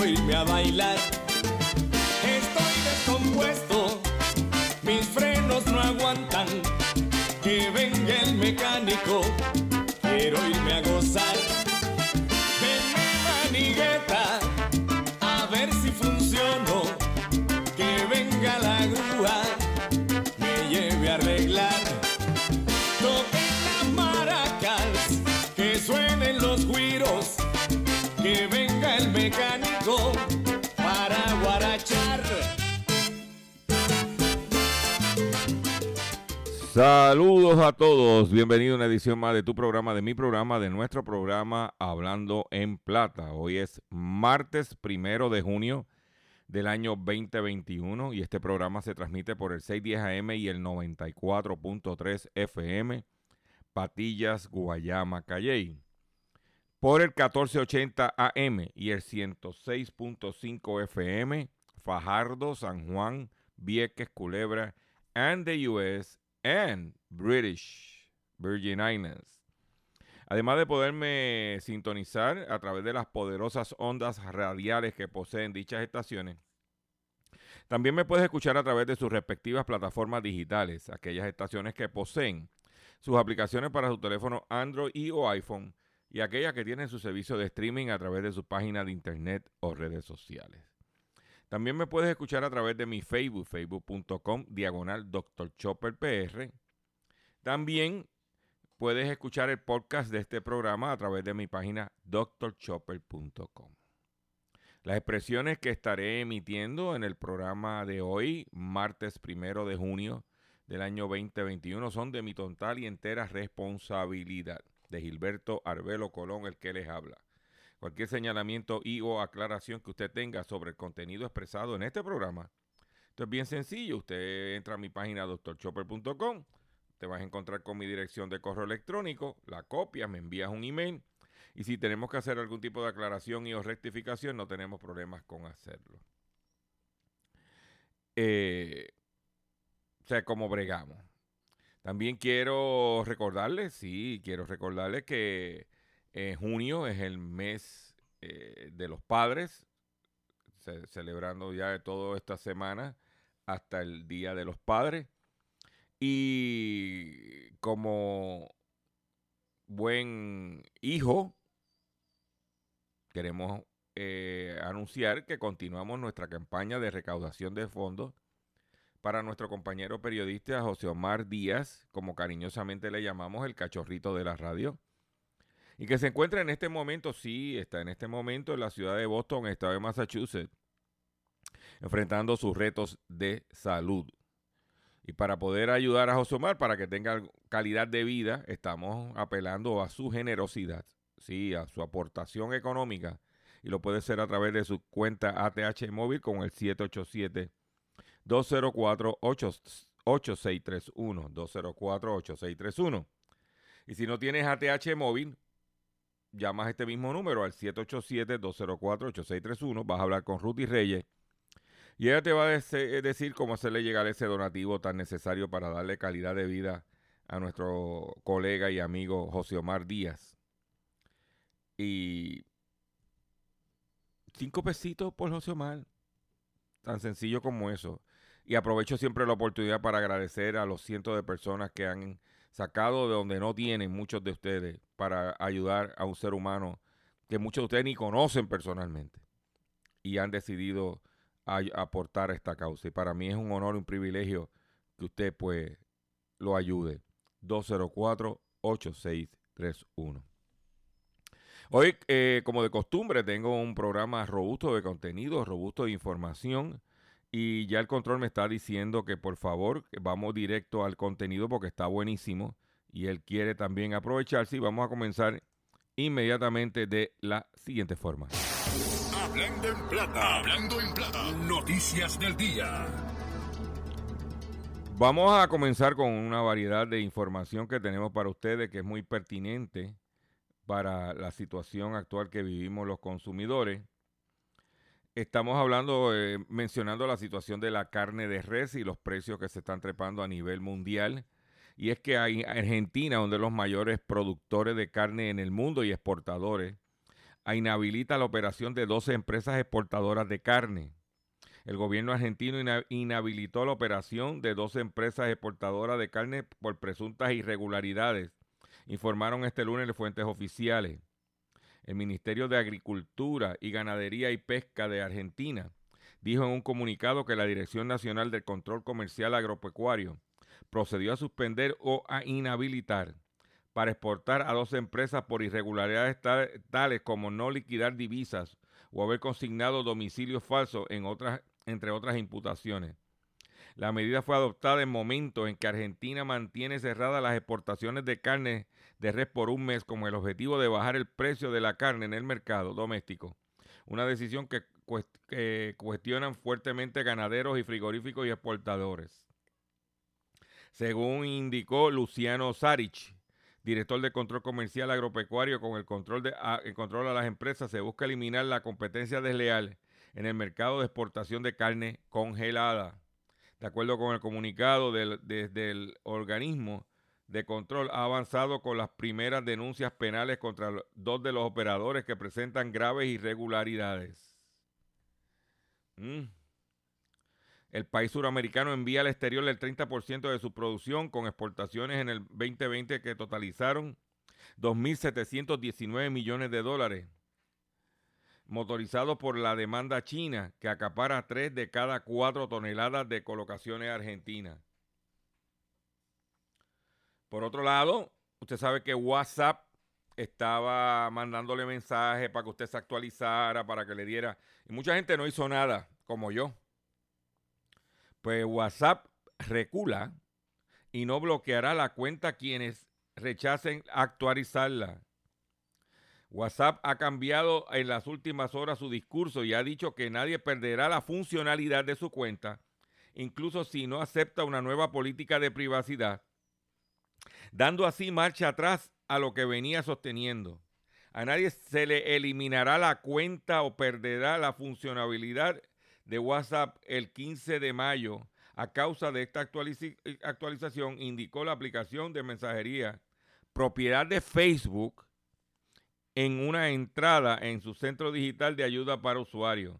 Quiero irme a bailar. Estoy descompuesto, mis frenos no aguantan. Que venga el mecánico, quiero irme a gozar. Saludos a todos, bienvenido a una edición más de tu programa, de mi programa, de nuestro programa Hablando en Plata. Hoy es martes primero de junio del año 2021 y este programa se transmite por el 610 AM y el 94.3 FM, Patillas, Guayama, Calley. Por el 1480 AM y el 106.5 FM, Fajardo, San Juan, Vieques, Culebra, and the US and British Virgin Islands. Además de poderme sintonizar a través de las poderosas ondas radiales que poseen dichas estaciones, también me puedes escuchar a través de sus respectivas plataformas digitales, aquellas estaciones que poseen sus aplicaciones para su teléfono Android y o iPhone y aquellas que tienen su servicio de streaming a través de su página de internet o redes sociales. También me puedes escuchar a través de mi Facebook, facebook.com, diagonal Dr. Chopper PR. También puedes escuchar el podcast de este programa a través de mi página drchopper.com. Las expresiones que estaré emitiendo en el programa de hoy, martes primero de junio del año 2021, son de mi total y entera responsabilidad. De Gilberto Arbelo Colón, el que les habla. Cualquier señalamiento y o aclaración que usted tenga sobre el contenido expresado en este programa, esto es bien sencillo. Usted entra a mi página drchopper.com, te vas a encontrar con mi dirección de correo electrónico, la copia, me envías un email y si tenemos que hacer algún tipo de aclaración y o rectificación, no tenemos problemas con hacerlo. Eh, o sea, como bregamos. También quiero recordarles, sí, quiero recordarles que en junio es el mes eh, de los padres, ce- celebrando ya toda esta semana hasta el Día de los Padres. Y como buen hijo, queremos eh, anunciar que continuamos nuestra campaña de recaudación de fondos para nuestro compañero periodista José Omar Díaz, como cariñosamente le llamamos el cachorrito de la radio, y que se encuentra en este momento, sí, está en este momento en la ciudad de Boston, estado de Massachusetts, enfrentando sus retos de salud. Y para poder ayudar a José Omar, para que tenga calidad de vida, estamos apelando a su generosidad, sí, a su aportación económica, y lo puede hacer a través de su cuenta ATH móvil con el 787 204-8631. 204-8631. Y si no tienes ATH móvil, llamas este mismo número al 787-204-8631, vas a hablar con Ruth y Reyes y ella te va a decir cómo hacerle llegar ese donativo tan necesario para darle calidad de vida a nuestro colega y amigo José Omar Díaz. Y cinco pesitos por José Omar. Tan sencillo como eso. Y aprovecho siempre la oportunidad para agradecer a los cientos de personas que han sacado de donde no tienen muchos de ustedes para ayudar a un ser humano que muchos de ustedes ni conocen personalmente y han decidido aportar a esta causa. Y para mí es un honor y un privilegio que usted pues lo ayude. 204-8631. Hoy, eh, como de costumbre, tengo un programa robusto de contenido, robusto de información. Y ya el control me está diciendo que por favor vamos directo al contenido porque está buenísimo. Y él quiere también aprovecharse. Y vamos a comenzar inmediatamente de la siguiente forma. Hablando en plata, hablando en plata, noticias del día. Vamos a comenzar con una variedad de información que tenemos para ustedes que es muy pertinente para la situación actual que vivimos los consumidores. Estamos hablando, eh, mencionando la situación de la carne de res y los precios que se están trepando a nivel mundial. Y es que hay Argentina, uno de los mayores productores de carne en el mundo y exportadores, inhabilita la operación de 12 empresas exportadoras de carne. El gobierno argentino inhabilitó la operación de 12 empresas exportadoras de carne por presuntas irregularidades, informaron este lunes las fuentes oficiales. El Ministerio de Agricultura y Ganadería y Pesca de Argentina dijo en un comunicado que la Dirección Nacional del Control Comercial Agropecuario procedió a suspender o a inhabilitar para exportar a dos empresas por irregularidades tales como no liquidar divisas o haber consignado domicilios falsos, entre otras imputaciones. La medida fue adoptada en momentos en que Argentina mantiene cerradas las exportaciones de carne de res por un mes con el objetivo de bajar el precio de la carne en el mercado doméstico. Una decisión que, cuestionan fuertemente ganaderos y frigoríficos y exportadores. Según indicó Luciano Sarich, director de control comercial agropecuario con el control, de, a, el control a las empresas, se busca eliminar la competencia desleal en el mercado de exportación de carne congelada. De acuerdo con el comunicado del, desde el organismo de control, ha avanzado con las primeras denuncias penales contra dos de los operadores que presentan graves irregularidades. Mm. El país suramericano envía al exterior el 30% de su producción con exportaciones en el 2020 que totalizaron 2.719 millones de dólares, motorizados por la demanda china que acapara 3 de cada 4 toneladas de colocaciones argentinas. Por otro lado, usted sabe que WhatsApp estaba mandándole mensajes para que usted se actualizara, para que le diera... Y mucha gente no hizo nada, como yo. Pues WhatsApp recula y no bloqueará la cuenta quienes rechacen actualizarla. WhatsApp ha cambiado en las últimas horas su discurso y ha dicho que nadie perderá la funcionalidad de su cuenta, incluso si no acepta una nueva política de privacidad, dando así marcha atrás a lo que venía sosteniendo. A nadie se le eliminará la cuenta o perderá la funcionalidad de WhatsApp el 15 de mayo a causa de esta actualización, indicó la aplicación de mensajería propiedad de Facebook en una entrada en su centro digital de ayuda para usuarios.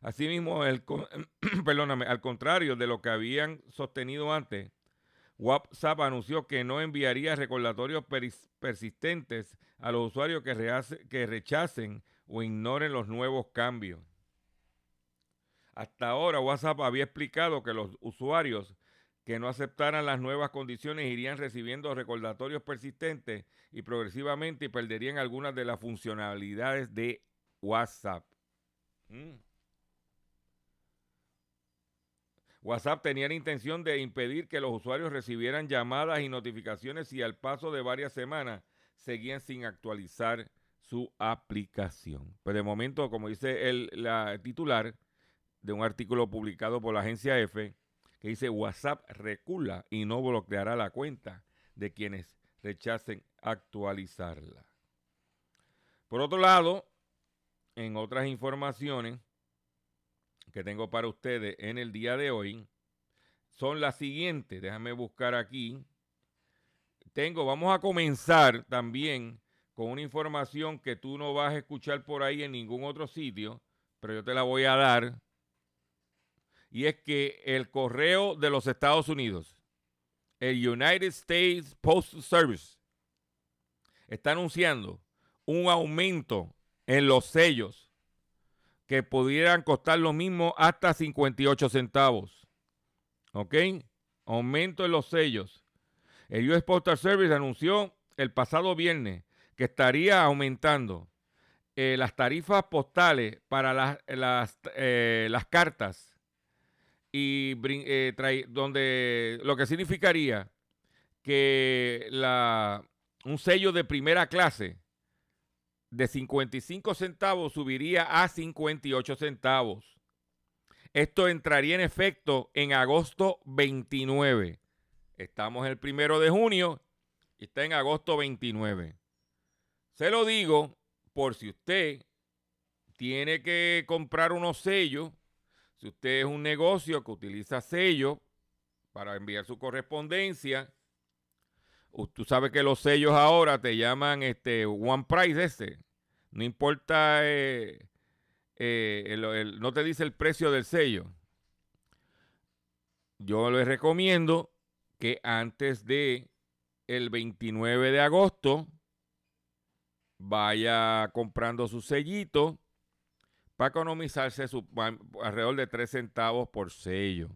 Asimismo, el, perdóname, al contrario de lo que habían sostenido antes, WhatsApp anunció que no enviaría recordatorios persistentes a los usuarios que rechacen o ignoren los nuevos cambios. Hasta ahora WhatsApp había explicado que los usuarios que no aceptaran las nuevas condiciones irían recibiendo recordatorios persistentes y progresivamente perderían algunas de las funcionalidades de WhatsApp. Mm. WhatsApp tenía la intención de impedir que los usuarios recibieran llamadas y notificaciones y al paso de varias semanas seguían sin actualizar su aplicación. Pero de momento, como dice el la titular, de un artículo publicado por la agencia F que dice WhatsApp recula y no bloqueará la cuenta de quienes rechacen actualizarla. Por otro lado, en otras informaciones que tengo para ustedes en el día de hoy, son las siguientes. Déjame buscar aquí. Tengo, vamos a comenzar también con una información que tú no vas a escuchar por ahí en ningún otro sitio, pero yo te la voy a dar. Y es que el correo de los Estados Unidos, el United States Postal Service, está anunciando un aumento en los sellos que pudieran costar lo mismo hasta 58 centavos. ¿Ok? Aumento en los sellos. El US Postal Service anunció el pasado viernes que estaría aumentando eh, las tarifas postales para las, las, eh, cartas y eh, donde lo que significaría que la, un sello de primera clase de 55 centavos subiría a 58 centavos. Esto entraría en efecto en agosto 29. Estamos el primero de junio y está en agosto 29. Se lo digo por si usted tiene que comprar unos sellos, si usted es un negocio que utiliza sellos para enviar su correspondencia, tú sabes que los sellos ahora te llaman este one price ese. No importa, eh, eh, no te dice el precio del sello. Yo les recomiendo que antes de el 29 de agosto vaya comprando su sellito para economizarse alrededor de 3 centavos por sello.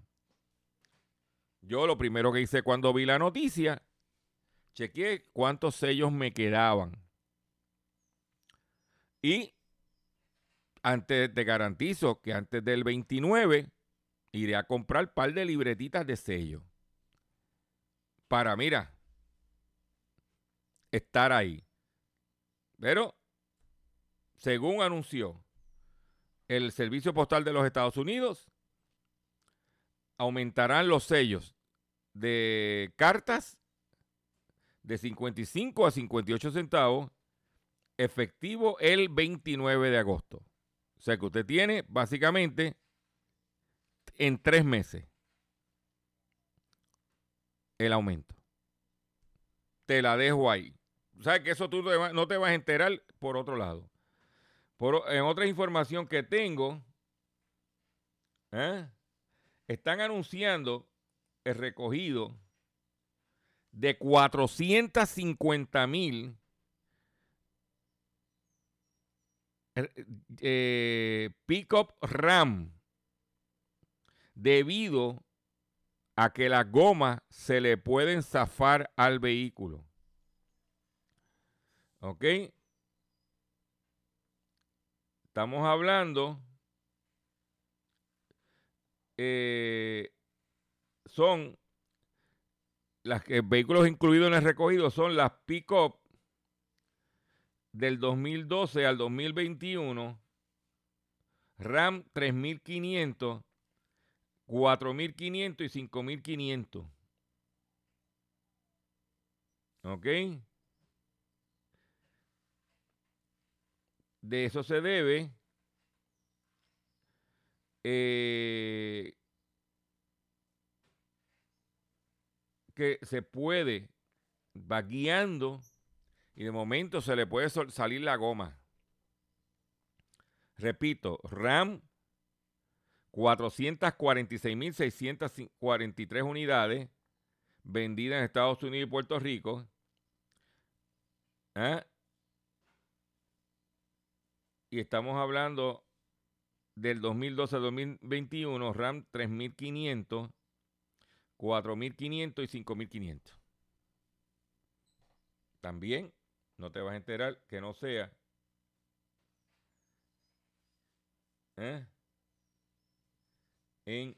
Yo lo primero que hice cuando vi la noticia, chequeé cuántos sellos me quedaban. Y antes te garantizo que antes del 29 iré a comprar un par de libretitas de sello. Para, mira, estar ahí. Pero, según anunció el Servicio Postal de los Estados Unidos, aumentarán los sellos de cartas de 55 a 58 centavos, efectivo el 29 de agosto. O sea que usted tiene básicamente en tres meses el aumento. Te la dejo ahí. O sea, que eso tú no te vas a enterar por otro lado. Por, en otra información que tengo, ¿eh? están anunciando el recogido de 450 mil eh, eh, pickup RAM debido a que las gomas se le pueden zafar al vehículo. ¿Ok? Estamos hablando, eh, son las que, vehículos incluidos en el recogido son las pick-up del 2012 al 2021, RAM 3500, 4500 y 5500. ¿Ok? de eso se debe eh, que se puede, va guiando y de momento se le puede salir la goma. Repito, RAM 446.643 unidades vendidas en Estados Unidos y Puerto Rico. ¿Ah? y estamos hablando del 2012 al 2021, RAM 3500, 4500 y 5500. También no te vas a enterar que no sea ¿eh? en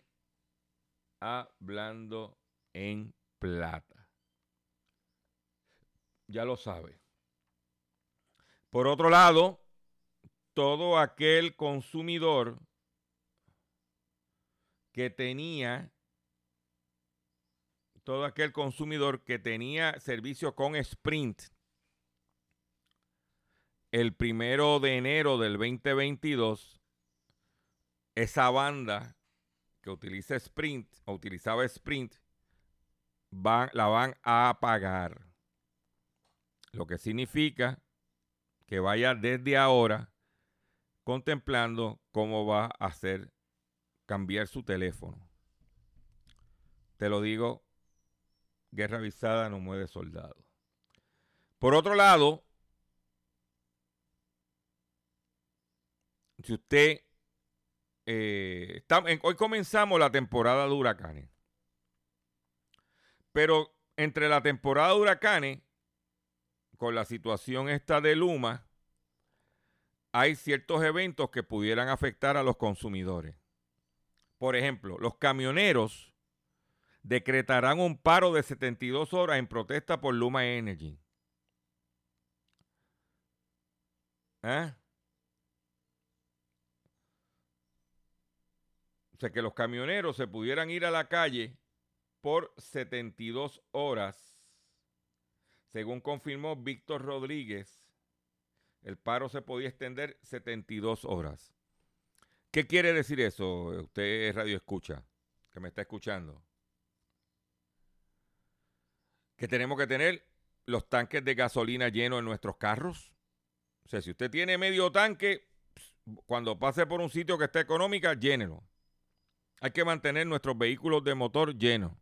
hablando en plata. Ya lo sabe. Por otro lado, todo aquel consumidor que tenía, todo aquel consumidor que tenía servicio con Sprint el primero de enero del 2022, esa banda que utiliza Sprint o utilizaba Sprint, la van a apagar. Lo que significa que vaya desde ahora contemplando cómo va a hacer cambiar su teléfono. Te lo digo, guerra avisada no mueve soldado. Por otro lado, si usted, eh, hoy comenzamos la temporada de huracanes, pero entre la temporada de huracanes, con la situación esta de Luma, hay ciertos eventos que pudieran afectar a los consumidores. Por ejemplo, los camioneros decretarán un paro de 72 horas en protesta por Luma Energy. ¿Eh? O sea, que los camioneros se pudieran ir a la calle por 72 horas. Según confirmó Víctor Rodríguez, el paro se podía extender 72 horas. ¿Qué quiere decir eso? Usted es radio escucha, que me está escuchando. Que tenemos que tener los tanques de gasolina llenos en nuestros carros. O sea, si usted tiene medio tanque, cuando pase por un sitio que esté económica, llénelo. Hay que mantener nuestros vehículos de motor llenos.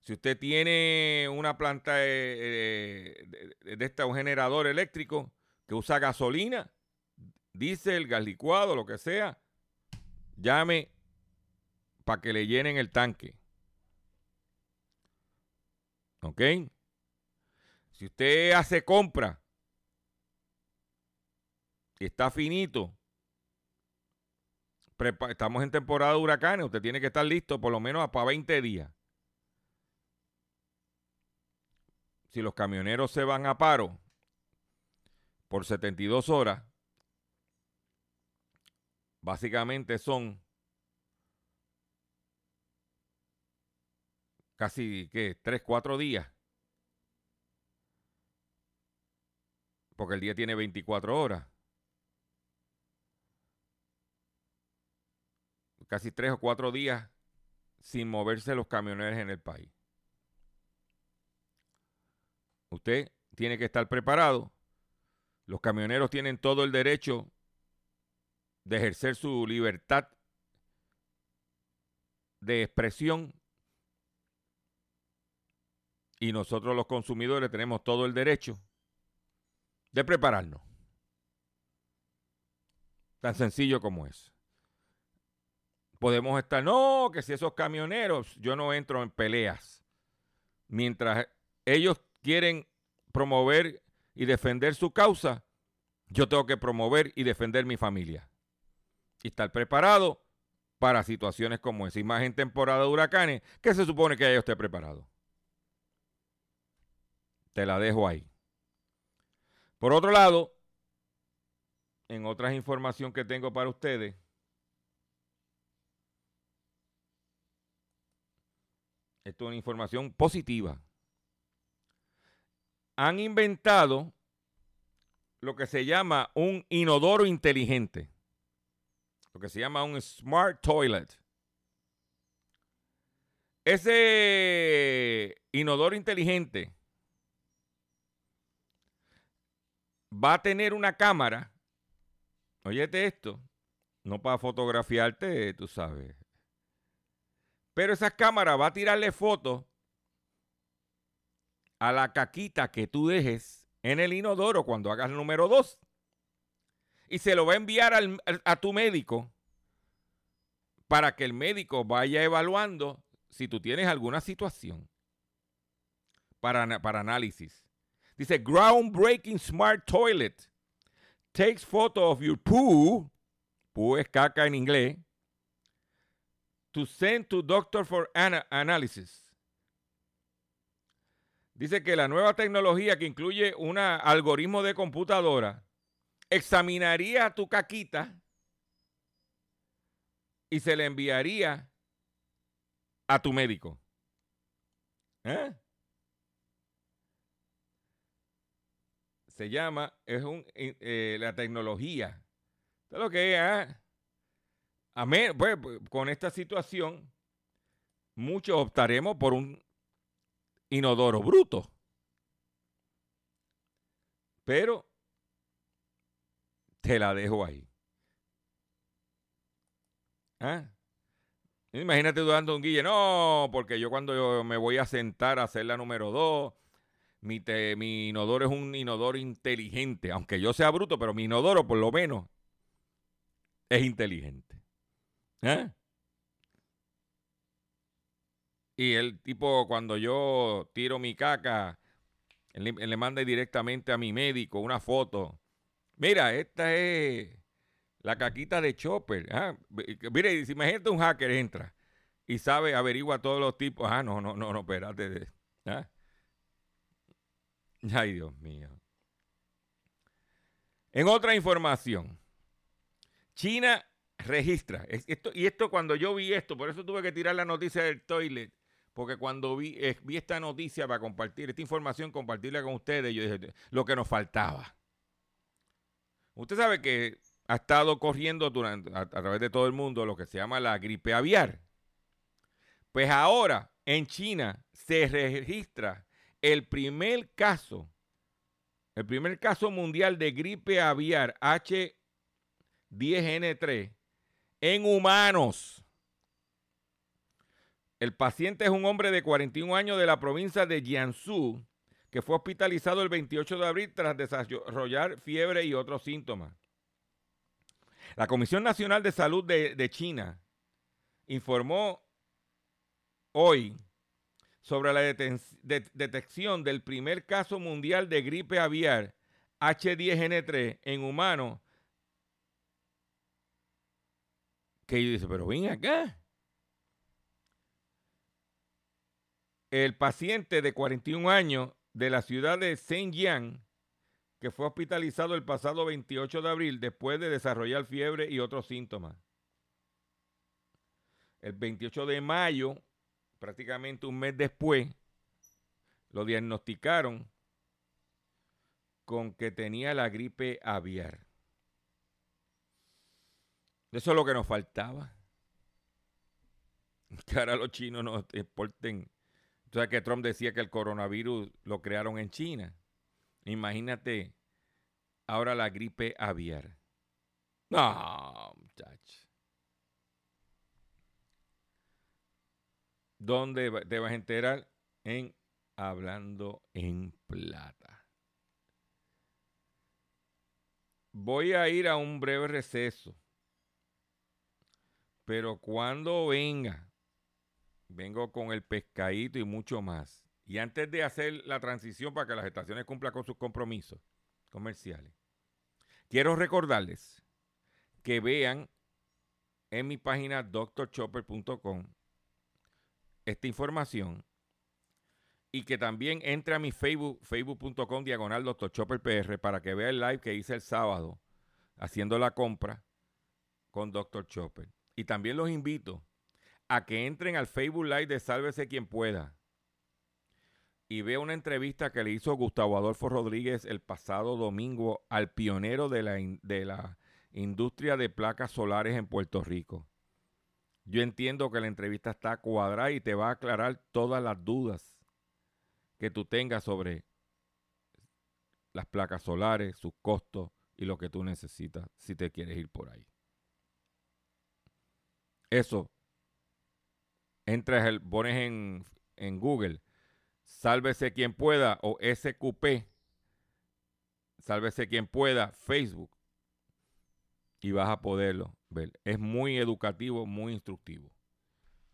Si usted tiene una planta de, de, esta, un generador eléctrico que usa gasolina, diésel, gas licuado, lo que sea, llame para que le llenen el tanque. ¿Ok? Si usted hace compra y está finito, estamos en temporada de huracanes, usted tiene que estar listo por lo menos para 20 días. Si los camioneros se van a paro por 72 horas, básicamente son casi, ¿qué? 3, 4 días. Porque el día tiene 24 horas. Casi 3 o 4 días sin moverse los camioneros en el país. Usted tiene que estar preparado. Los camioneros tienen todo el derecho de ejercer su libertad de expresión y nosotros los consumidores tenemos todo el derecho de prepararnos. Tan sencillo como es. Podemos estar, no, que si esos camioneros, yo no entro en peleas. Mientras ellos quieren promover y defender su causa, yo tengo que promover y defender mi familia y estar preparado para situaciones como esa. Y más en temporada de huracanes, que se supone que ya esté preparado. Te la dejo ahí. Por otro lado, en otras información que tengo para ustedes, esto es una información positiva. Han inventado lo que se llama un inodoro inteligente que se llama un Smart Toilet. Ese inodoro inteligente va a tener una cámara. Óyete esto, no para fotografiarte, tú sabes. Pero esa cámara va a tirarle fotos a la caquita que tú dejes en el inodoro cuando hagas el número 2 y se lo va a enviar a tu médico para que el médico vaya evaluando si tú tienes alguna situación para, para análisis. Dice, groundbreaking smart toilet takes photo of your poo, poo es caca en inglés, to send to doctor for analysis. Dice que la nueva tecnología que incluye un algoritmo de computadora examinaría tu caquita y se le enviaría a tu médico. ¿Eh? Se llama, es un, eh, la tecnología. ¿Sabes lo que es? ah? A pues, pues, con esta situación, muchos optaremos por un inodoro bruto. Pero te la dejo ahí. ¿Ah? Imagínate tú dando un guille. No, porque yo cuando yo me voy a sentar a hacer la número dos, mi, te- mi inodoro es un inodoro inteligente. Aunque yo sea bruto, pero mi inodoro por lo menos es inteligente. ¿Eh? Y el tipo, cuando yo tiro mi caca, él, le- manda directamente a mi médico una foto. Mira, esta es la caquita de Chopper. Ve- Mire, si imagínate un hacker entra y sabe, averigua todos los tipos. Ah, no, no, no, no, espérate. ¿Ah? Ay, Dios mío. En otra información, China registra. es- Esto, y esto cuando yo vi esto, por eso tuve que tirar la noticia del toilet, porque cuando vi, eh, vi esta noticia para compartir, esta información, compartirla con ustedes, yo dije, lo que nos faltaba. Usted sabe que ha estado corriendo durante, a través de todo el mundo lo que se llama la gripe aviar. Pues ahora en China se registra el primer caso, el primer caso mundial de gripe aviar H10N3 en humanos. El paciente es un hombre de 41 años de la provincia de Jiangsu que fue hospitalizado el 28 de abril tras desarrollar fiebre y otros síntomas. La Comisión Nacional de Salud de, de China informó hoy sobre la detección del primer caso mundial de gripe aviar H10N3 en humanos. Que dice, pero ven acá. El paciente de 41 años de la ciudad de Shenyang, que fue hospitalizado el pasado 28 de abril después de desarrollar fiebre y otros síntomas. El 28 de mayo, prácticamente un mes después, lo diagnosticaron con que tenía la gripe aviar. Eso es lo que nos faltaba. Que ahora los chinos nos exporten. Tú sabes que Trump decía que el coronavirus lo crearon en China. Imagínate ahora la gripe aviar. No, muchacho. ¿Dónde va- te vas a enterar? En Hablando en Plata. Voy a ir a un breve receso. Pero cuando venga, vengo con el pescadito y mucho más. Y antes de hacer la transición para que las estaciones cumplan con sus compromisos comerciales, quiero recordarles que vean en mi página drchopper.com esta información y que también entre a mi Facebook, facebook.com diagonal Dr. Chopper PR para que vea el live que hice el sábado haciendo la compra con Dr. Chopper. Y también los invito a que entren al Facebook Live de Sálvese quien pueda y vea una entrevista que le hizo Gustavo Adolfo Rodríguez el pasado domingo al pionero de la, de la industria de placas solares en Puerto Rico. Yo entiendo que la entrevista está cuadrada y te va a aclarar todas las dudas que tú tengas sobre las placas solares, sus costos y lo que tú necesitas si te quieres ir por ahí. Eso, entras, el, pones en, en Google, sálvese quien pueda o SQP, sálvese quien pueda, Facebook, y vas a poderlo Es muy educativo, muy instructivo.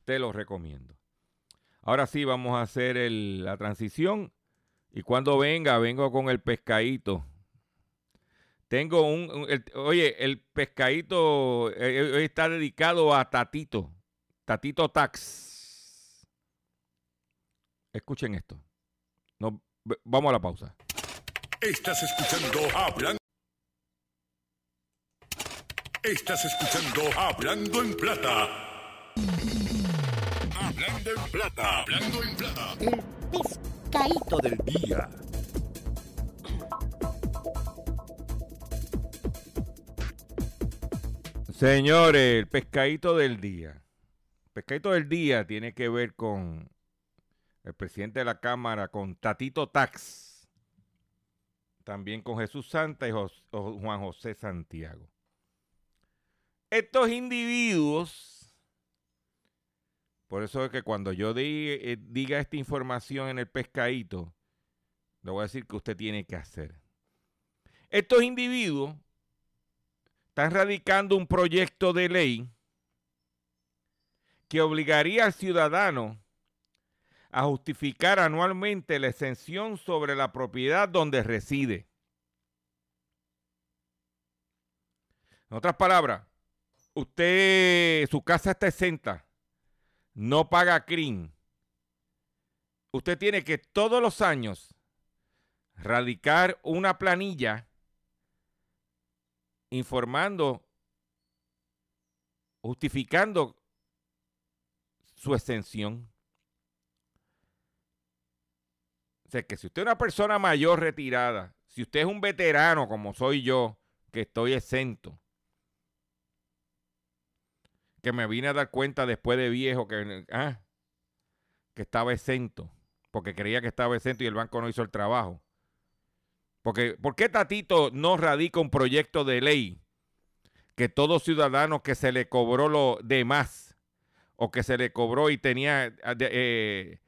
Te lo recomiendo. Ahora sí, vamos a hacer la transición. Y cuando venga, vengo con el pescadito. Tengo un, oye, el pescadito eh, eh, está dedicado a Tatito, Tatito Tax. Escuchen esto. Vamos a la pausa. Estás escuchando Hablando. Estás escuchando Hablando en Plata. Hablando en Plata. Hablando en Plata. El pescadito del día. Señores, el pescadito del día. El pescadito del día tiene que ver con el presidente de la Cámara, con Tatito Tax. También con Jesús Santa y Juan José Santiago. Estos individuos, por eso es que cuando yo eh, diga esta información en el pescadito, le voy a decir que usted tiene que hacer. Estos individuos están radicando un proyecto de ley que obligaría al ciudadano a justificar anualmente la exención sobre la propiedad donde reside. En otras palabras, usted, su casa está exenta, no paga CRIM. Usted tiene que todos los años radicar una planilla informando, justificando su exención. O sea, que si usted es una persona mayor retirada, si usted es un veterano como soy yo, que estoy exento, que me vine a dar cuenta después de viejo que, ah, que estaba exento, porque creía que estaba exento y el banco no hizo el trabajo. Porque, ¿por qué Tatito no radica un proyecto de ley que todo ciudadano que se le cobró lo demás o que se le cobró y tenía, ah, eh,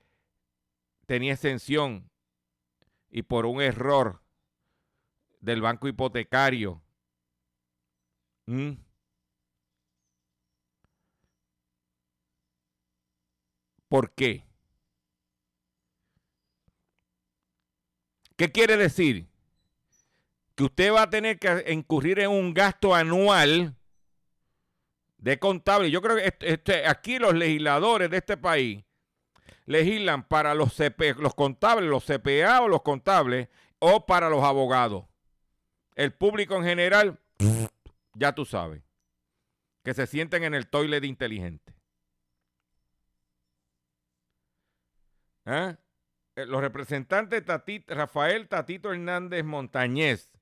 tenía exención y por un error del banco hipotecario, ¿por qué? ¿Qué quiere decir? que usted va a tener que incurrir en un gasto anual de contable. Yo creo que este, este, aquí los legisladores de este país legislan para los, los contables, los CPA o los contables, o para los abogados. El público en general, ya tú sabes, que se sienten en el toilet inteligente. ¿Eh? Eh, los representantes Rafael Tatito Hernández Montañez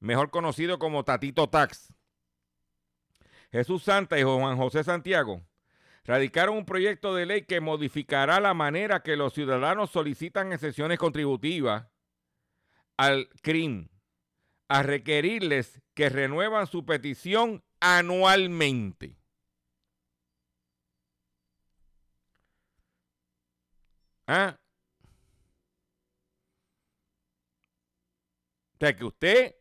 mejor conocido como Tatito Tax. Jesús Santa y Juan José Santiago radicaron un proyecto de ley que modificará la manera que los ciudadanos solicitan excepciones contributivas al CRIM, a requerirles que renuevan su petición anualmente. ¿Ah? O sea, que usted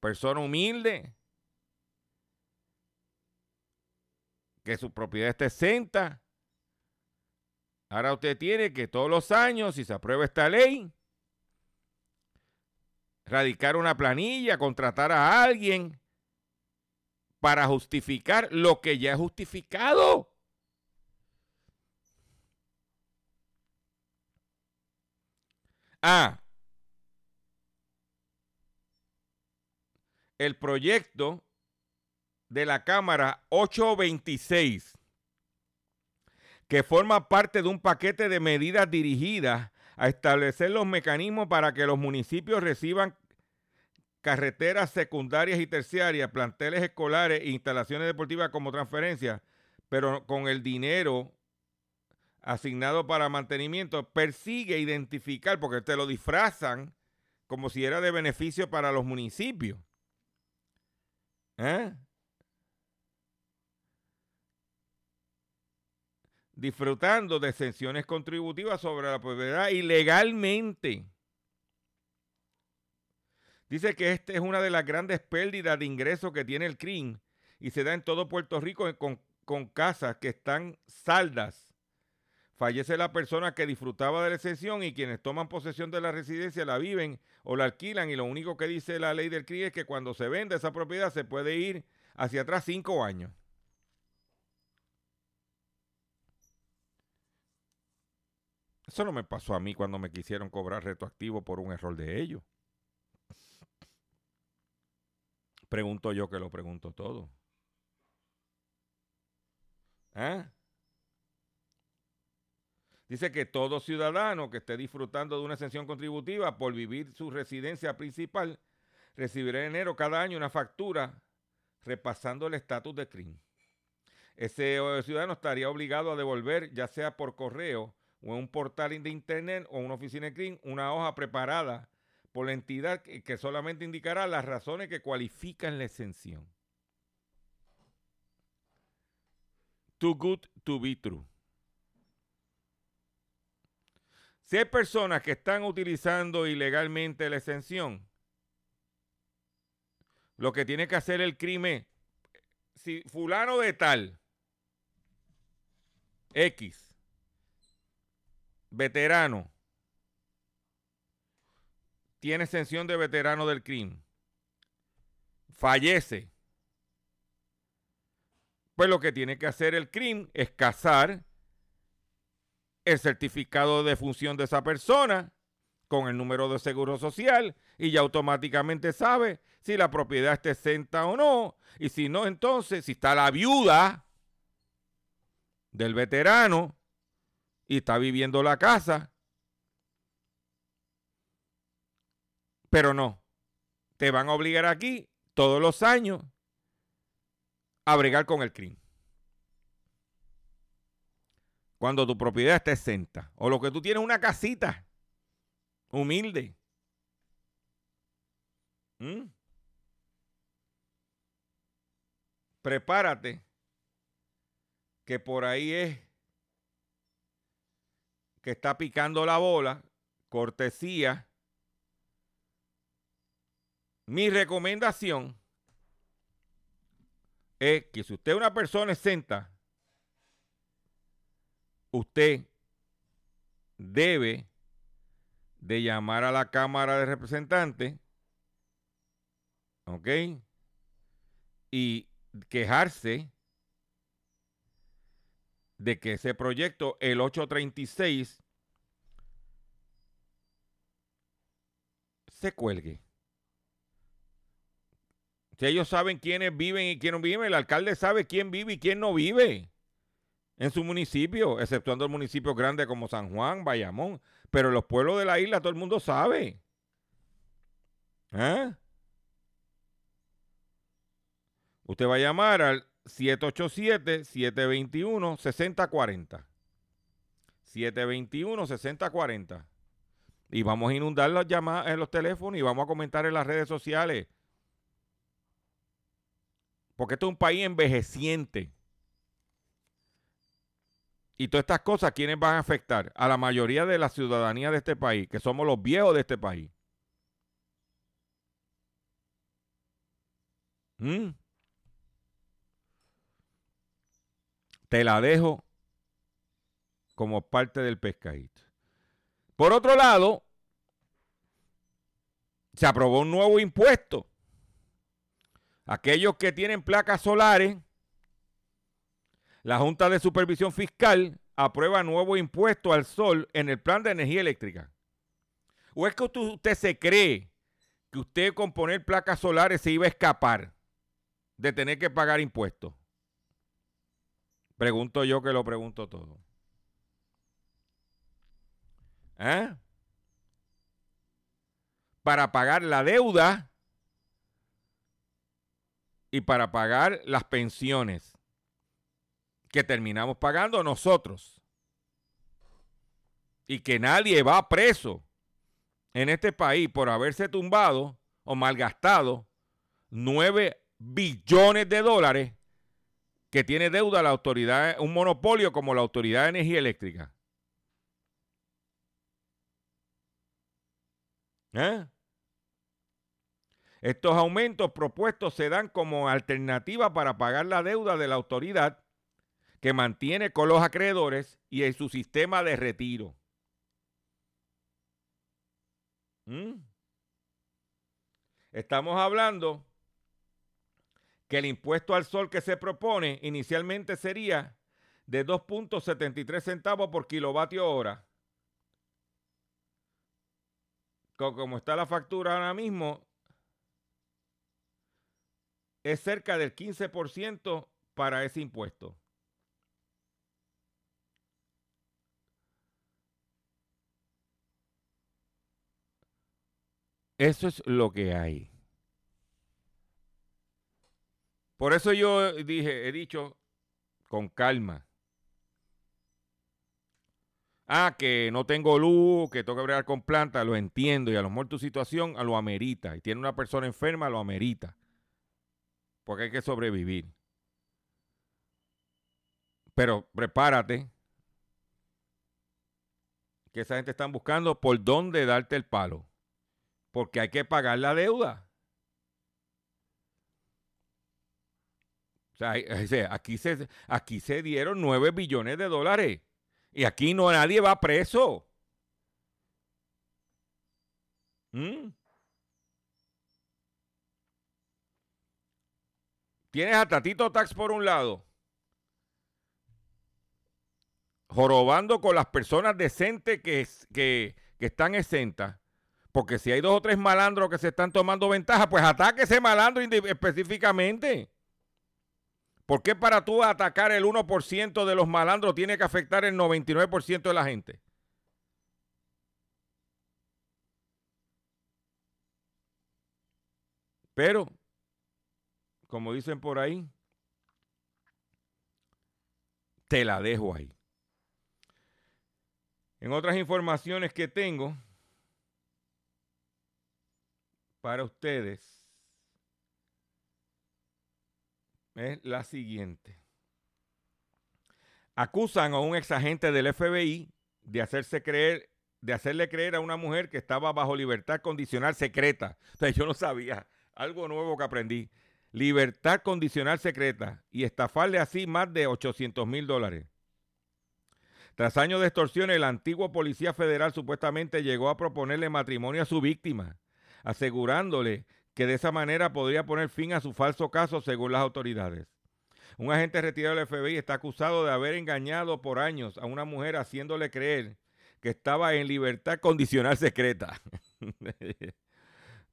persona humilde, que su propiedad esté exenta. Ahora usted tiene que todos los años, si se aprueba esta ley, radicar una planilla, contratar a alguien para justificar lo que ya es justificado. El proyecto de la Cámara 826, que forma parte de un paquete de medidas dirigidas a establecer los mecanismos para que los municipios reciban carreteras secundarias y terciarias, planteles escolares e instalaciones deportivas como transferencia, pero con el dinero asignado para mantenimiento, persigue identificar, porque te lo disfrazan como si era de beneficio para los municipios. ¿Eh? Disfrutando de exenciones contributivas sobre la propiedad ilegalmente. Dice que esta es una de las grandes pérdidas de ingresos que tiene el CRIM y se da en todo Puerto Rico con, con casas que están saldas Fallece la persona que disfrutaba de la exención y quienes toman posesión de la residencia la viven o la alquilan y lo único que dice la ley del CRI es que cuando se vende esa propiedad se puede ir hacia atrás cinco años. Eso no me pasó a mí cuando me quisieron cobrar retroactivo por un error de ellos. Pregunto yo que lo pregunto todo. ¿Eh? Dice que todo ciudadano que esté disfrutando de una exención contributiva por vivir su residencia principal recibirá en enero cada año una factura repasando el estatus de crimen. Ese ciudadano estaría obligado a devolver, ya sea por correo o en un portal de internet o una oficina de CRIM, una hoja preparada por la entidad que solamente indicará las razones que cualifican la exención. Too good to be true. Si hay personas que están utilizando ilegalmente la exención, lo que tiene que hacer el crimen, si fulano de tal, X, veterano, tiene exención de veterano del crimen, fallece, pues lo que tiene que hacer el crimen es casar el certificado de función de esa persona con el número de seguro social y ya automáticamente sabe si la propiedad está exenta o no. Y si no, entonces, si está la viuda del veterano y está viviendo la casa, pero no, te van a obligar aquí todos los años a bregar con el crimen cuando tu propiedad está exenta. O lo que tú tienes una casita humilde. ¿Mm? Prepárate que por ahí es que está picando la bola, cortesía. Mi recomendación es que si usted es una persona exenta, usted debe de llamar a la Cámara de Representantes, ¿ok? Y quejarse de que ese proyecto, el 836, se cuelgue. Si ellos saben quiénes viven y quién no viven, el alcalde sabe quién vive y quién no vive en su municipio, exceptuando el municipio grande como San Juan, Bayamón. Pero los pueblos de la isla todo el mundo sabe. ¿Eh? Usted va a llamar al 787-721-6040. 721-6040. Y vamos a inundar las llamadas en los teléfonos y vamos a comentar en las redes sociales. Porque esto es un país envejeciente. Y todas estas cosas, ¿quiénes van a afectar? A la mayoría de la ciudadanía de este país, que somos los viejos de este país. ¿Mm? Te la dejo como parte del pescadito. Por otro lado, se aprobó un nuevo impuesto. Aquellos que tienen placas solares la Junta de Supervisión Fiscal aprueba nuevo impuesto al sol en el plan de energía eléctrica. ¿O es que usted, se cree que usted con poner placas solares se iba a escapar de tener que pagar impuestos? Pregunto yo que lo pregunto todo. ¿Eh? Para pagar la deuda y para pagar las pensiones que terminamos pagando nosotros. Y que nadie va preso en este país por haberse tumbado o malgastado 9 billones de dólares que tiene deuda la autoridad, un monopolio como la Autoridad de Energía Eléctrica. ¿Eh? Estos aumentos propuestos se dan como alternativa para pagar la deuda de la autoridad que mantiene con los acreedores y en su sistema de retiro. ¿Mm? Estamos hablando que el impuesto al sol que se propone inicialmente sería de 2.73 centavos por kilovatio hora. Como está la factura ahora mismo, es cerca del 15% para ese impuesto. Eso es lo que hay. Por eso yo dije, he dicho con calma. Ah, que no tengo luz, que tengo que bregar con plantas, lo entiendo. Y a lo mejor tu situación lo amerita. Y tiene una persona enferma, lo amerita. Porque hay que sobrevivir. Pero prepárate. Que esa gente está buscando por dónde darte el palo. Porque hay que pagar la deuda. O sea, aquí se, aquí se dieron 9 billones de dólares. Y aquí no nadie va preso. ¿Mm? Tienes a Tatito Tax por un lado, jorobando con las personas decentes que, que, que están exentas. Porque si hay dos o tres malandros que se están tomando ventaja, pues ataque ese malandro específicamente. ¿Por qué para tú atacar el 1% de los malandros tiene que afectar el 99% de la gente? Pero, como dicen por ahí, te la dejo ahí. En otras informaciones que tengo para ustedes, es la siguiente. Acusan a un exagente del FBI de hacerse creer, de hacerle creer a una mujer que estaba bajo libertad condicional secreta. O yo no sabía. Algo nuevo que aprendí. Libertad condicional secreta y estafarle así más de 800 mil dólares. Tras años de extorsión, el antiguo policía federal supuestamente llegó a proponerle matrimonio a su víctima, asegurándole que de esa manera podría poner fin a su falso caso según las autoridades. Un agente retirado del FBI está acusado de haber engañado por años a una mujer haciéndole creer que estaba en libertad condicional secreta.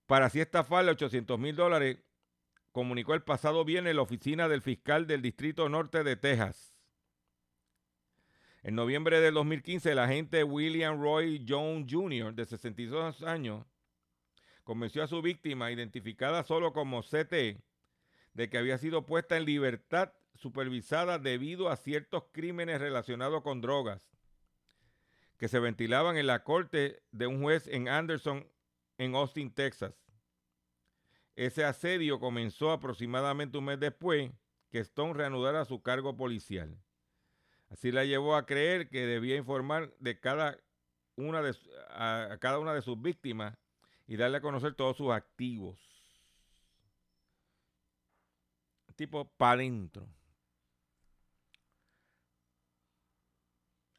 Para así estafarle 800 mil dólares, comunicó el pasado viernes la oficina del fiscal del Distrito Norte de Texas. En noviembre del 2015, el agente William Roy Jones Jr., de 62 años, convenció a su víctima, identificada solo como CT, de que había sido puesta en libertad supervisada debido a ciertos crímenes relacionados con drogas que se ventilaban en la corte de un juez en Anderson, en Austin, Texas. Ese asedio comenzó aproximadamente un mes después que Stone reanudara su cargo policial. Así la llevó a creer que debía informar de cada una de, a cada una de sus víctimas y darle a conocer todos sus activos. Tipo para adentro.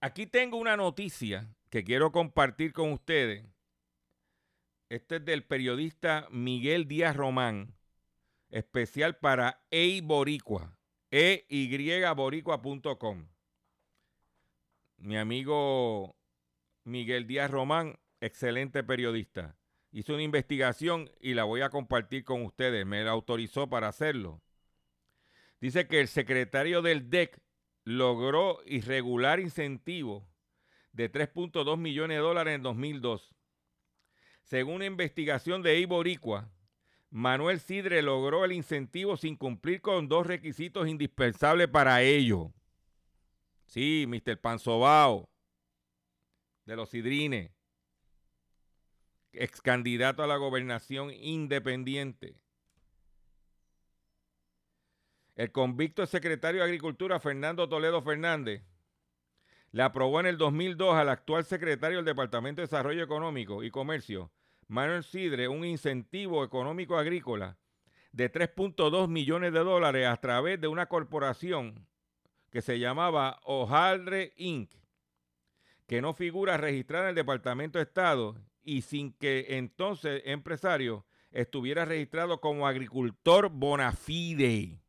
Aquí tengo una noticia que quiero compartir con ustedes. Este es del periodista Miguel Díaz Román, especial para Eiboricua, eyboricua.com. Mi amigo Miguel Díaz Román, excelente periodista hizo una investigación y la voy a compartir con ustedes. Me la autorizó para hacerlo. Dice que el secretario del DEC logró irregular incentivo de 3.2 millones de dólares en 2002. Según una investigación de Iboricua, Manuel Sidre logró el incentivo sin cumplir con dos requisitos indispensables para ello. Sí, Mr. Panzobao, de los Sidrines ex candidato a la gobernación independiente. El convicto secretario de Agricultura, Fernando Toledo Fernández, le aprobó en el 2002 al actual secretario del Departamento de Desarrollo Económico y Comercio, Manuel Sidre, un incentivo económico agrícola de 3.2 millones de dólares a través de una corporación que se llamaba Ojaldre Inc., que no figura registrada en el Departamento de Estado y sin que entonces empresario estuviera registrado como agricultor bona fide.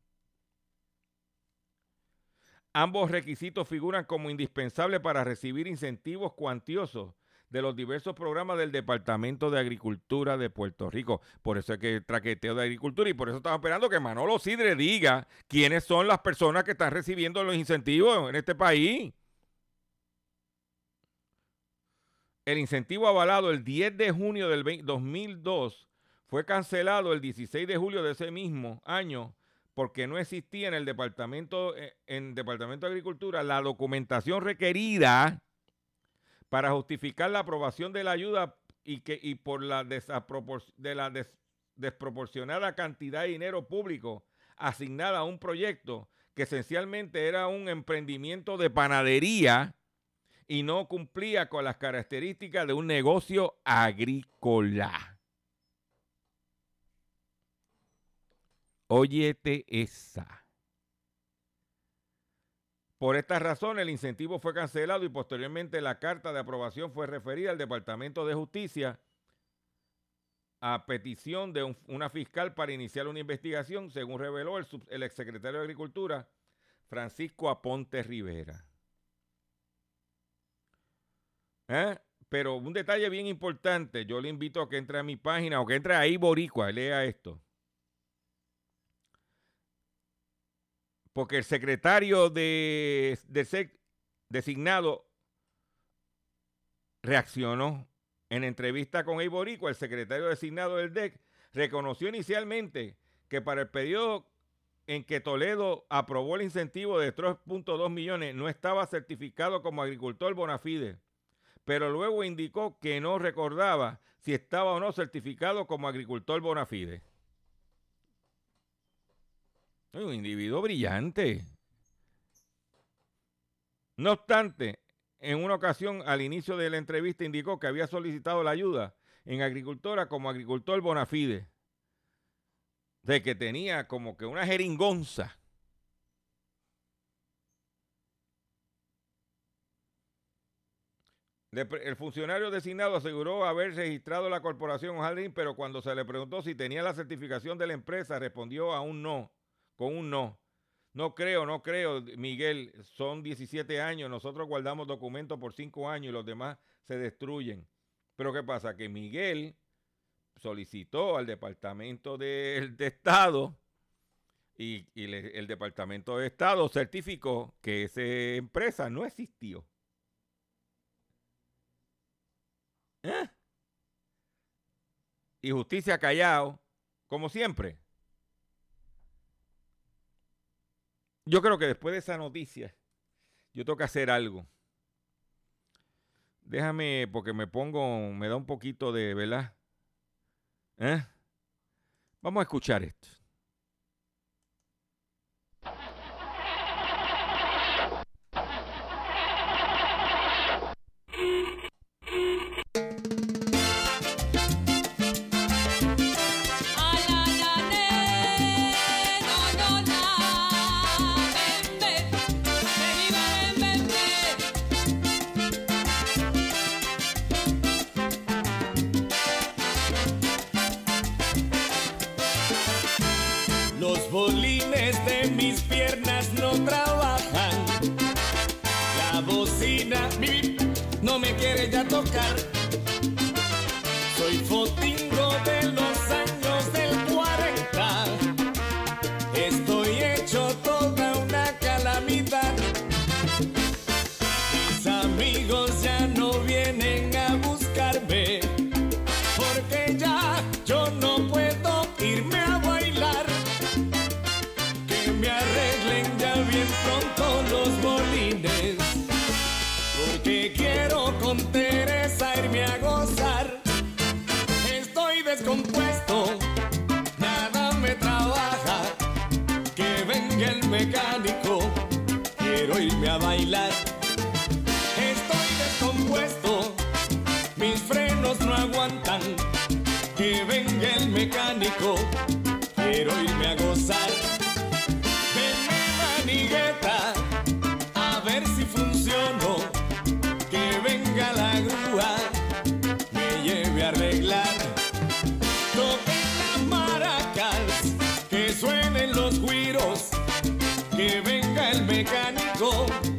Ambos requisitos figuran como indispensables para recibir incentivos cuantiosos de los diversos programas del Departamento de Agricultura de Puerto Rico. Por eso es que el traqueteo de agricultura y por eso estamos esperando que Manolo Sidre diga quiénes son las personas que están recibiendo los incentivos en este país. El incentivo avalado el 10 de junio del 2002 fue cancelado el 16 de julio de ese mismo año porque no existía en el departamento, eh, en departamento de Agricultura la documentación requerida para justificar la aprobación de la ayuda y que y por la, de la desproporcionada cantidad de dinero público asignada a un proyecto que esencialmente era un emprendimiento de panadería y no cumplía con las características de un negocio agrícola. Óyete esa. Por esta razón, el incentivo fue cancelado y posteriormente la carta de aprobación fue referida al Departamento de Justicia a petición de una fiscal para iniciar una investigación, según reveló el, el exsecretario de Agricultura, Francisco Aponte Rivera. ¿Eh? Pero un detalle bien importante, yo le invito a que entre a mi página o que entre ahí Boricua, lea esto. Porque el secretario de, de designado reaccionó en entrevista con Eiborico, el secretario designado del DEC reconoció inicialmente que para el periodo en que Toledo aprobó el incentivo de 3.2 millones no estaba certificado como agricultor bona fide, pero luego indicó que no recordaba si estaba o no certificado como agricultor bona fide. Un individuo brillante. No obstante, en una ocasión al inicio de la entrevista indicó que había solicitado la ayuda en agricultora como agricultor bona fide. De que tenía como que una jeringonza. El funcionario designado aseguró haber registrado la corporación Jardín, pero cuando se le preguntó si tenía la certificación de la empresa, respondió a un no, con un no. No creo, no creo, Miguel, son 17 años, nosotros guardamos documentos por 5 años y los demás se destruyen. Pero ¿qué pasa? Que Miguel solicitó al Departamento de, Estado y, el Departamento de Estado certificó que esa empresa no existió. ¿Eh? Y justicia callado, como siempre. Yo creo que después de esa noticia, yo tengo que hacer algo. Déjame, porque me pongo, me da un poquito de, ¿verdad? ¿Eh? Vamos a escuchar esto. Está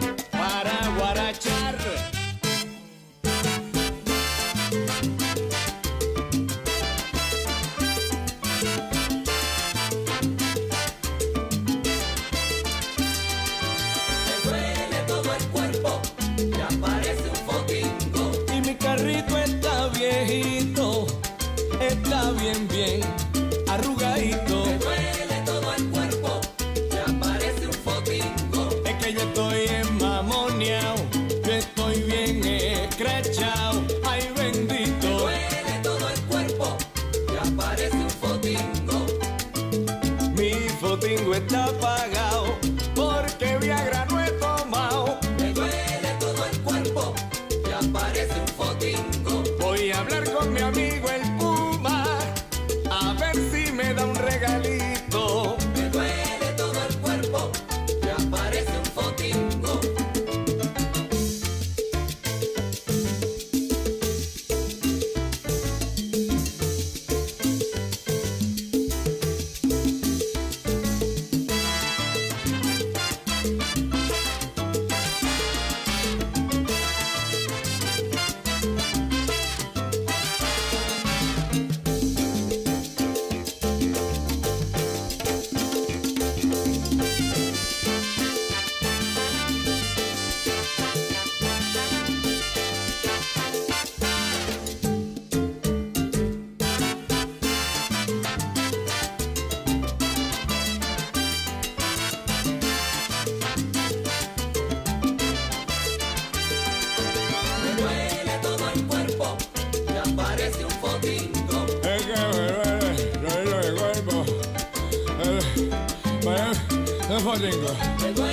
gringo.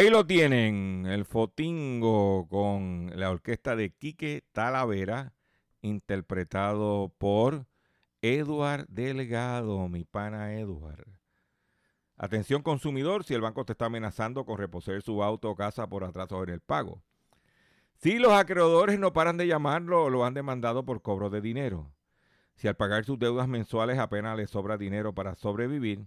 Ahí lo tienen, el fotingo con la orquesta de Quique Talavera, interpretado por Eduard Delgado, mi pana Eduard. Atención consumidor, si el banco te está amenazando con reposer su auto o casa por atraso en el pago. Si los acreedores no paran de llamarlo, lo han demandado por cobro de dinero. Si al pagar sus deudas mensuales apenas le sobra dinero para sobrevivir,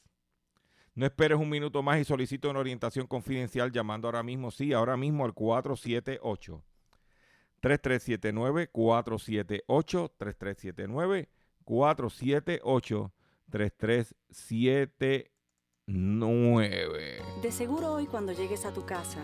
No esperes un minuto más y solicito una orientación confidencial llamando ahora mismo, sí, ahora mismo al 478 3379 478 3379 478 3379. De seguro hoy cuando llegues a tu casa,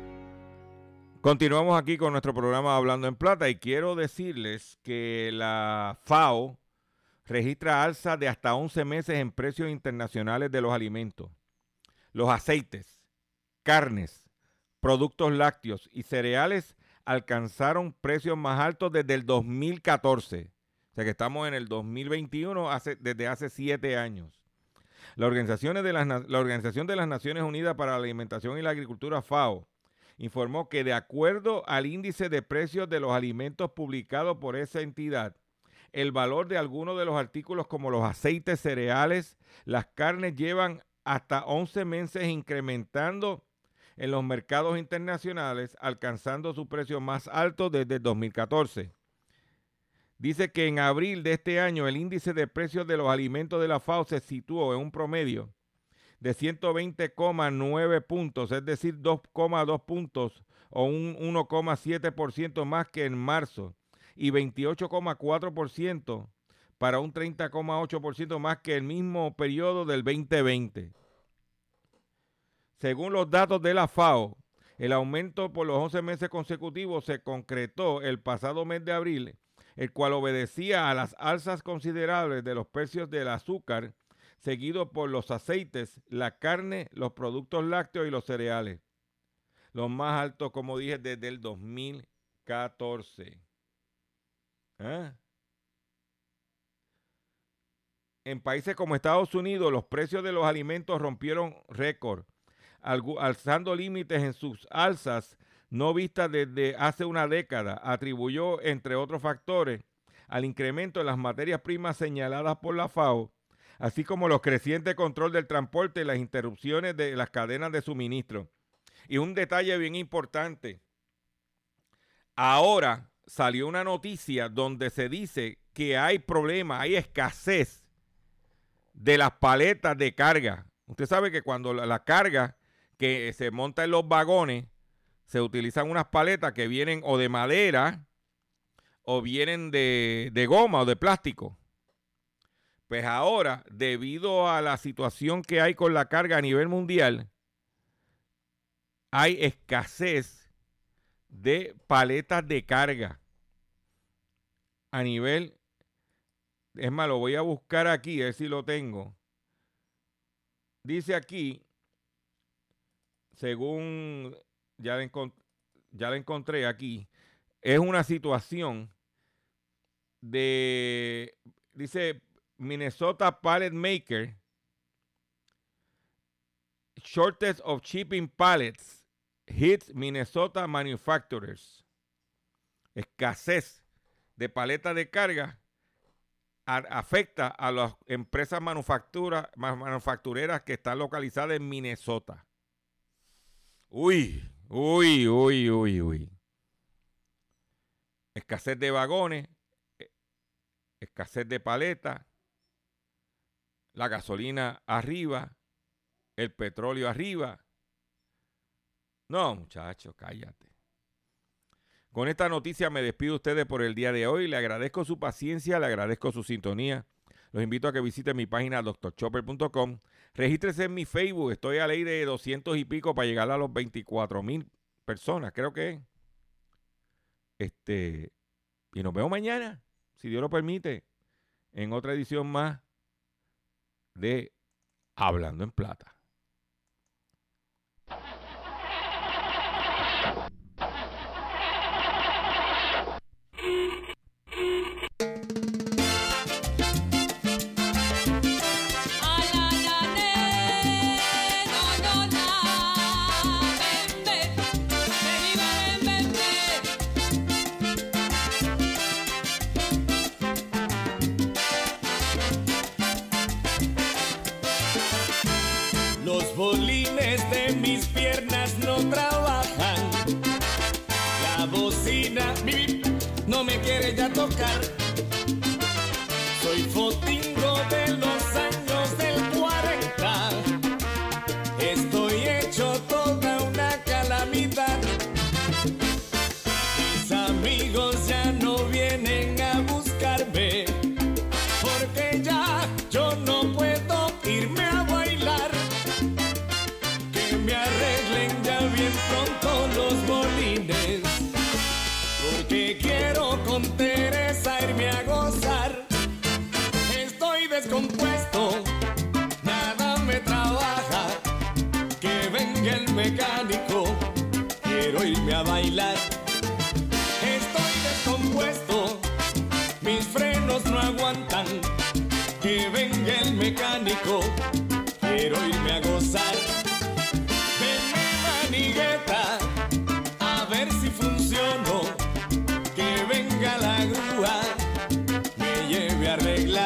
Continuamos aquí con nuestro programa Hablando en Plata y quiero decirles que la FAO registra alza de hasta 11 meses en precios internacionales de los alimentos. Los aceites, carnes, productos lácteos y cereales alcanzaron precios más altos desde el 2014. O sea que estamos en el 2021 hace, desde hace siete años. La Organización, de las, Na- la Organización de las Naciones Unidas para la Alimentación y la Agricultura, FAO, informó que de acuerdo al índice de precios de los alimentos publicado por esa entidad, el valor de algunos de los artículos como los aceites cereales, las carnes llevan hasta 11 meses incrementando en los mercados internacionales, alcanzando su precio más alto desde el 2014. Dice que en abril de este año el índice de precios de los alimentos de la FAO se situó en un promedio de 120,9 puntos, es decir, 2,2 puntos o un 1,7% más que en marzo y 28,4% para un 30,8% más que el mismo periodo del 2020. Según los datos de la FAO, el aumento por los 11 meses consecutivos se concretó el pasado mes de abril, el cual obedecía a las alzas considerables de los precios del azúcar, seguido por los aceites, la carne, los productos lácteos y los cereales. Los más altos, como dije, desde el 2014. ¿Ah? En países como Estados Unidos, los precios de los alimentos rompieron récord, alzando límites en sus alzas no vistas desde hace una década. Atribuyó, entre otros factores, al incremento en las materias primas señaladas por la FAO, así como los crecientes control del transporte y las interrupciones de las cadenas de suministro. Y un detalle bien importante. Ahora salió una noticia donde se dice que hay problema, hay escasez de las paletas de carga. Usted sabe que cuando la, la carga que se monta en los vagones, se utilizan unas paletas que vienen o de madera o vienen de, de goma o de plástico. Pues ahora, debido a la situación que hay con la carga a nivel mundial, hay escasez de paletas de carga a nivel es más, lo voy a buscar aquí, a ver si lo tengo. Dice aquí, según ya la, ya encontré aquí, es una situación de, dice Minnesota Pallet Maker, shortage of shipping pallets hits Minnesota manufacturers. Escasez de paletas de carga afecta a las empresas manufactureras que están localizadas en Minnesota. Uy, uy, uy, uy, uy. Escasez de vagones, eh, escasez de paletas, la gasolina arriba, el petróleo arriba. No, muchachos, cállate. Con esta noticia me despido de ustedes por el día de hoy. Le agradezco su paciencia, le agradezco su sintonía. Los invito a que visiten mi página drchopper.com. Regístrese en mi Facebook. Estoy a ley de 200 y pico para llegar a los 24 mil personas, creo que. es. Este, y nos vemos mañana, si Dios lo permite, en otra edición más de Hablando en Plata. Tocar. Mis